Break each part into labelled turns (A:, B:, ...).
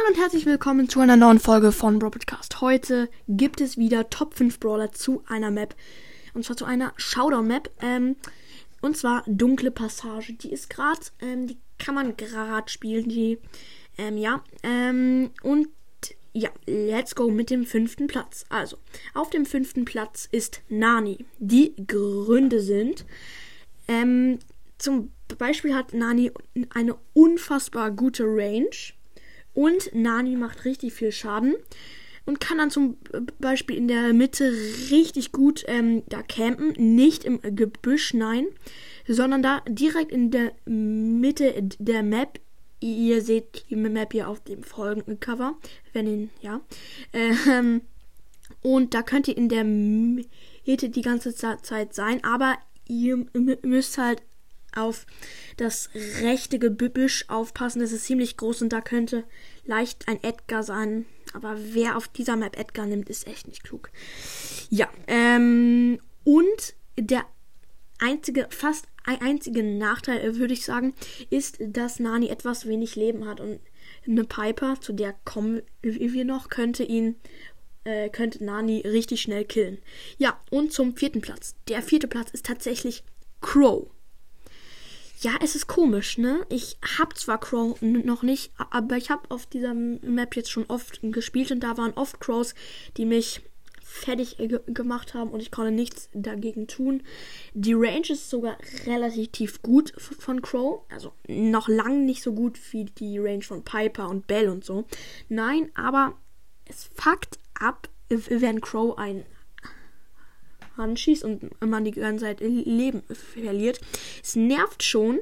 A: Hallo und herzlich willkommen zu einer neuen Folge von Brawl. Heute gibt es wieder Top 5 Brawler zu einer Map. Und zwar zu einer Showdown-Map. Ähm, und zwar Dunkle Passage. Die ist gerade, ähm, die kann man gerade spielen. Die, ähm, ja. Ähm, und ja, let's go mit dem fünften Platz. Also, auf dem fünften Platz ist Nani. Die Gründe sind, ähm, zum Beispiel hat Nani eine unfassbar gute Range und Nani macht richtig viel Schaden und kann dann zum Beispiel in der Mitte richtig gut ähm, da campen. Nicht im Gebüsch, nein, sondern da direkt in der Mitte der Map. Ihr seht die Map hier auf dem folgenden Cover, wenn ihn, ja. Ähm, und da könnt ihr in der Mitte die ganze Zeit sein, aber ihr müsst halt auf das rechte Gebüsch aufpassen. Das ist ziemlich groß und da könnte leicht ein Edgar sein. Aber wer auf dieser Map Edgar nimmt, ist echt nicht klug. Ja, ähm, und der einzige, fast einzige Nachteil, äh, würde ich sagen, ist, dass Nani etwas wenig Leben hat und eine Piper, zu der kommen wir noch, könnte ihn, äh, könnte Nani richtig schnell killen. Ja, und zum vierten Platz. Der vierte Platz ist tatsächlich Crow. Ja, es ist komisch, ne? Ich hab zwar Crow noch nicht, aber ich habe auf dieser Map jetzt schon oft gespielt und da waren oft Crows, die mich fertig gemacht haben und ich konnte nichts dagegen tun. Die Range ist sogar relativ gut von Crow, also noch lang nicht so gut wie die Range von Piper und Bell und so. Nein, aber es fuckt ab, wenn Crow ein ranschießt und man die ganze Zeit Leben verliert. Es nervt schon.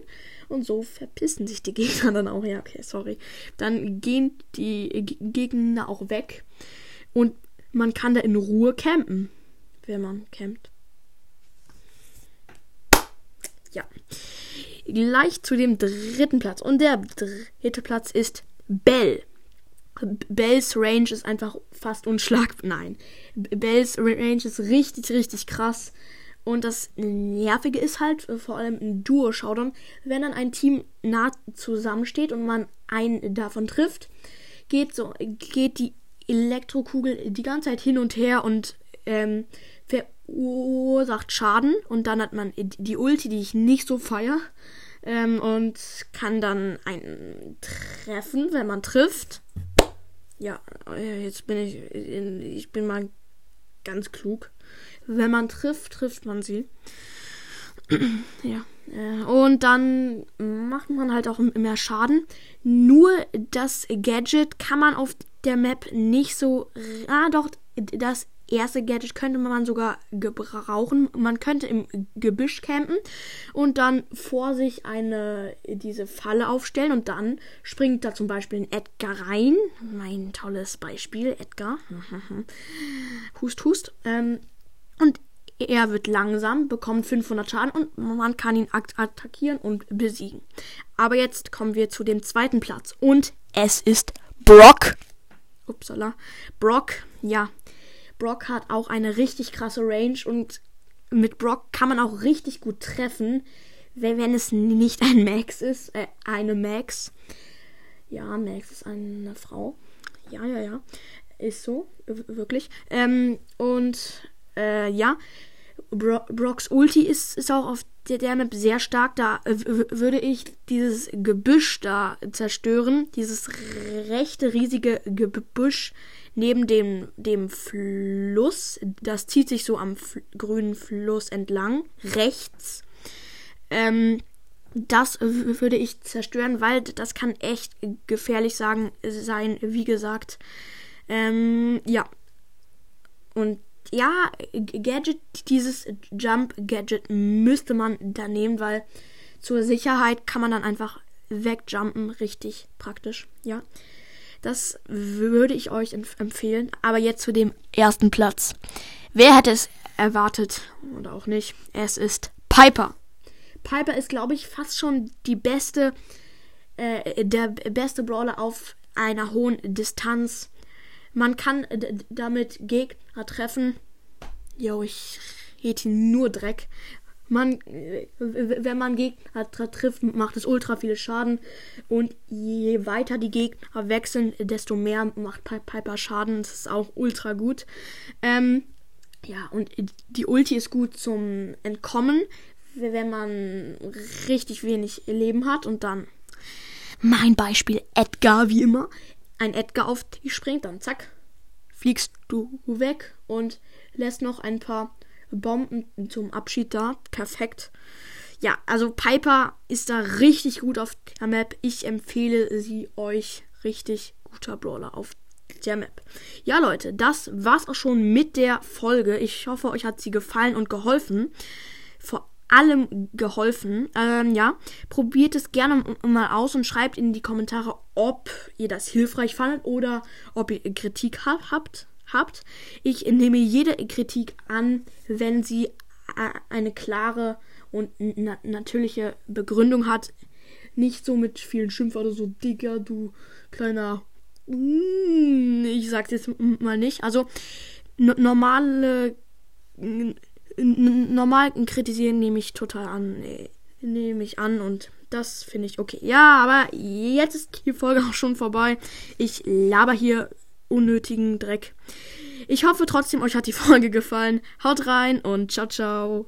A: Und so verpissen sich die Gegner dann auch. Ja, okay, sorry. Dann gehen die Gegner auch weg. Und man kann da in Ruhe campen, wenn man campt. Ja. Gleich zu dem dritten Platz. Und der dritte Platz ist Bell. Bells Range ist einfach fast unschlagbar. Nein. Bells Range ist richtig, richtig krass. Und das Nervige ist halt, äh, vor allem im Duo-Showdown, wenn dann ein Team nah zusammensteht und man einen davon trifft, geht so, geht die Elektrokugel die ganze Zeit hin und her und ähm, verursacht Schaden. Und dann hat man die Ulti, die ich nicht so feier. Ähm, und kann dann einen treffen, wenn man trifft. Ja, äh, jetzt bin ich, ich bin mal ganz klug. Wenn man trifft, trifft man sie. ja. Äh, und dann macht man halt auch mehr Schaden. Nur das Gadget kann man auf der Map nicht so. Ah, doch, das erste Gadget könnte man sogar gebrauchen. Man könnte im Gebüsch campen und dann vor sich eine diese Falle aufstellen und dann springt da zum Beispiel ein Edgar rein. Mein tolles Beispiel, Edgar. hust, hust. Ähm, und er wird langsam, bekommt 500 Schaden und man kann ihn attackieren und besiegen. Aber jetzt kommen wir zu dem zweiten Platz und es ist Brock. Upsala. Brock, ja, Brock hat auch eine richtig krasse Range und mit Brock kann man auch richtig gut treffen, wenn, wenn es nicht ein Max ist, äh, eine Max. Ja, Max ist eine Frau. Ja, ja, ja. Ist so, wirklich. Ähm, und äh, ja, Bro Brocks Ulti ist, ist auch auf der, der Map sehr stark. Da würde ich dieses Gebüsch da zerstören. Dieses rechte riesige Gebüsch neben dem, dem Fluss. Das zieht sich so am grünen Fluss entlang. Rechts. Ähm, das würde ich zerstören, weil das kann echt gefährlich sagen, sein, wie gesagt. Ähm, ja. Und ja, Gadget, dieses Jump-Gadget müsste man da nehmen, weil zur Sicherheit kann man dann einfach wegjumpen. Richtig praktisch, ja. Das würde ich euch empfehlen. Aber jetzt zu dem ersten Platz. Wer hätte es erwartet oder auch nicht? Es ist Piper. Piper ist, glaube ich, fast schon die beste, äh, der beste Brawler auf einer hohen Distanz. Man kann damit Gegner treffen. Jo, ich hätte nur Dreck. Man, äh, wenn man Gegner trifft, macht es ultra viele Schaden. Und je weiter die Gegner wechseln, desto mehr macht Piper Schaden. Das ist auch ultra gut. Ähm, ja, und die Ulti ist gut zum Entkommen, wenn man richtig wenig Leben hat. Und dann mein Beispiel Edgar, wie immer. Ein Edgar auf dich springt, dann zack, fliegst du weg und lässt noch ein paar Bomben zum Abschied da. Perfekt. Ja, also Piper ist da richtig gut auf der Map. Ich empfehle sie euch. Richtig guter Brawler auf der Map. Ja, Leute, das war's auch schon mit der Folge. Ich hoffe, euch hat sie gefallen und geholfen. Vor allem geholfen. Ähm, ja, probiert es gerne mal aus und schreibt in die Kommentare, ob ihr das hilfreich fandet oder ob ihr Kritik habt habt. Ich nehme jede Kritik an, wenn sie eine klare und na natürliche Begründung hat. Nicht so mit vielen Schimpfwörtern, so Digga, du kleiner. Ich sag's jetzt mal nicht. Also normale. Normal kritisieren nehme ich total an. Nehme ich an und das finde ich okay. Ja, aber jetzt ist die Folge auch schon vorbei. Ich laber hier unnötigen Dreck. Ich hoffe trotzdem, euch hat die Folge gefallen. Haut rein und ciao, ciao.